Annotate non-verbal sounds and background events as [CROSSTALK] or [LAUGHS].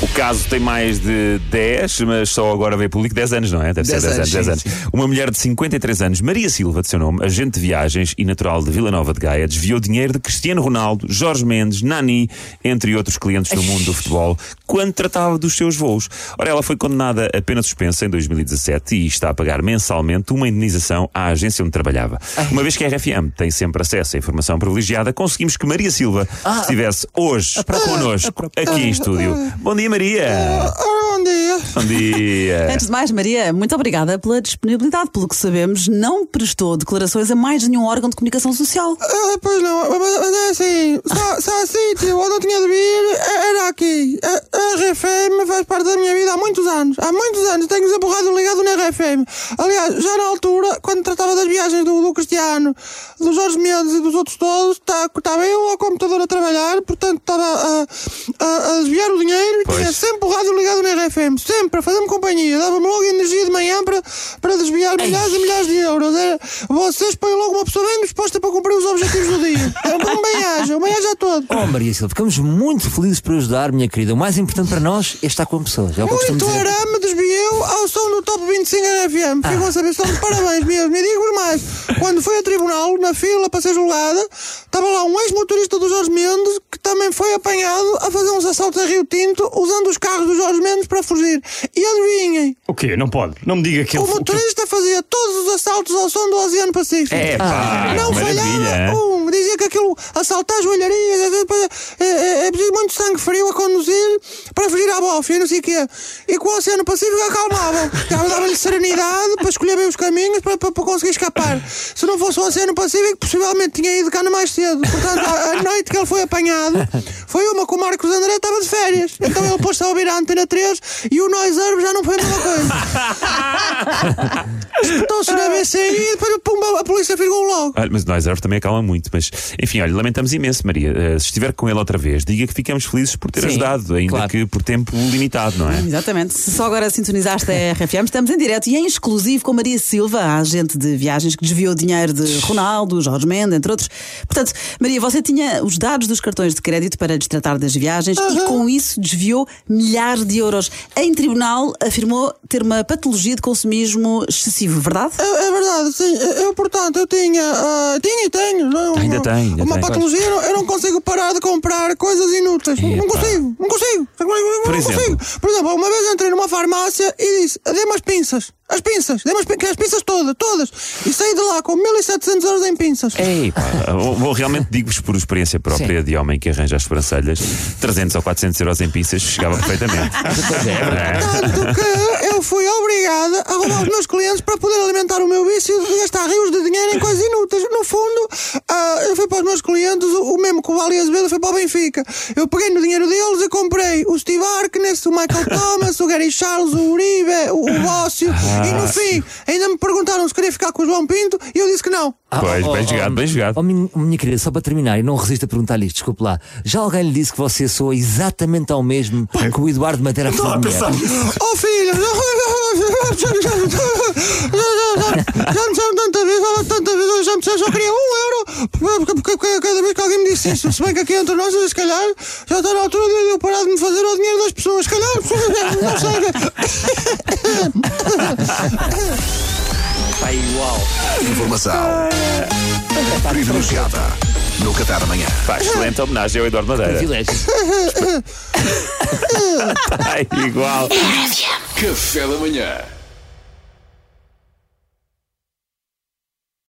O caso tem mais de 10, mas só agora veio público 10 anos, não é? Deve 10 ser 10 anos, anos, 10 sim, anos. Uma mulher de 53 anos, Maria Silva, de seu nome, agente de viagens e natural de Vila Nova de Gaia, desviou dinheiro de Cristiano Ronaldo, Jorge Mendes, Nani, entre outros clientes do mundo do futebol, quando tratava dos seus voos. Ora, ela foi condenada a pena suspensa em 2017 e está a pagar mensalmente uma indenização à agência onde trabalhava. Uma vez que a RFM tem sempre acesso à informação privilegiada, conseguimos que Maria Silva Ah. estivesse hoje connosco aqui em estúdio. Bom dia, Maria! Bom dia. [LAUGHS] Antes de mais, Maria, muito obrigada pela disponibilidade. Pelo que sabemos, não prestou declarações a mais nenhum órgão de comunicação social. Ah, pois não, mas, mas é assim, só, só sítio onde eu tinha de vir era aqui. A, a RFM faz parte da minha vida há muitos anos. Há muitos anos tenho sempre o rádio ligado na RFM. Aliás, já na altura, quando tratava das viagens do, do Cristiano, do Jorge Mendes e dos outros todos, tá- estava eu ao computador a trabalhar, portanto estava a, a, a desviar o dinheiro e Pois. tinha sempre o rádio ligado na RFM, sempre a fazer-me companhia. Dava-me logo energia de manhã para, para desviar milhares e milhares de euros. Era, vocês põem logo uma pessoa bem disposta para cumprir os objetivos do dia. Um bem-aja, um bem-aja a todo. Oh, Maria Silva, ficamos muito felizes por ajudar, minha querida. O mais importante para nós é estar com pessoas. É o que Muito dizer. arame desviou ao som do Top 25 RFM. Ah. Ficam a saber, estão de parabéns mesmo. E digo-vos mais, quando fui a tribunal, na fila para ser julgada, estava lá um ex-motorista do Jorge Mendes também foi apanhado a fazer uns assaltos a Rio Tinto usando os carros do Jorge Mendes para fugir. E adivinhem, O quê? Não pode. Não me diga que ele. o motorista fazia todos os assaltos ao som do Oceano Pacífico. É pá, Não maravilha! falhava um. Dizia que aquilo assaltar joalharias é, é, é, é preciso muito sangue frio a conduzir para fugir à bofia e não sei o quê. E com o Oceano Pacífico acalmava. Dava- Dava-lhe serenidade para escolher bem os caminhos para, para, para conseguir escapar. Se não fosse o Oceano Pacífico, possivelmente tinha ido cá no mais cedo. Portanto, a, a noite que ele foi apanhado foi uma que o Marcos André estava de férias. Então ele pôs-se a ouvir a Antena 3 e o Noise Herb já não foi a mesma coisa. [LAUGHS] Espetou-se na BCI e depois pumba, a polícia ficou logo. Olha, mas nós Earth também acalma muito. Mas, enfim, olha, lamentamos imenso, Maria. Eh, se estiver com ele outra vez, diga que ficamos felizes por ter Sim, ajudado, ainda claro. que por tempo limitado, não é? Exatamente. Se só agora sintonizaste a RFM, estamos em direto e em exclusivo com Maria Silva, a agente de viagens que desviou dinheiro de Ronaldo, Jorge Mendes, entre outros. Portanto, Maria, você tinha os dados dos cartões de crédito para lhes tratar das viagens e com isso desviou milhares de euros. Em tribunal afirmou ter uma patologia de consumismo excessivo, verdade? É, é verdade, sim. Eu, portanto, eu tinha. ah, tinha e tenho. não é? Uma- Ainda tem, ainda Uma tem. patologia, eu não, eu não consigo parar de comprar coisas inúteis. Não, não consigo, não consigo. Não Por consigo. exemplo? Por exemplo, uma vez entrei numa farmácia e disse: dê-me as pinças. As pinças, dê-me as, pin- as pinças todas, todas. E saí de lá com 1700 euros em pinças. Ei, pá, [LAUGHS] vou- vou realmente digo-vos por experiência própria de homem que arranja as sobrancelhas, 300 ou 400 euros em pinças chegava perfeitamente. [LAUGHS] Tanto que eu fui obrigada a roubar os meus clientes para poder alimentar o meu vício de gastar rios de dinheiro em coisas inúteis. No fundo, ah, eu fui para os meus clientes, o, o mesmo que o Vale Azevedo foi para o Benfica. Eu peguei no dinheiro deles e comprei o Steve Arkness, o Michael [LAUGHS] Thomas, o Gary Charles, o Uribe, o, o Bócio. e no fim, ainda me perguntaram se queria ficar com o João Pinto e eu disse que não. Ah, Pois, bem jogado, bem jogado. Oh, minha, minha querida, só para terminar, e não resisto a perguntar-lhe isto, desculpe lá. Já alguém lhe disse que você soa exatamente ao mesmo que o Eduardo Madeira Flor de Mulher? Oh filho, já me chamo tanta vez, fala tanta vez, eu já me só queria um euro cada vez que alguém me disse isso. Se bem que aqui entre nós, se calhar, já está na altura de eu parar de me fazer o dinheiro das pessoas. Se calhar, não sei. [LAUGHS] Pá, igual. Informação privilegiada no Café da Manhã. Pá, excelente homenagem ao Eduardo Madeira. Privilégio. Ai, [LAUGHS] igual. Café da manhã.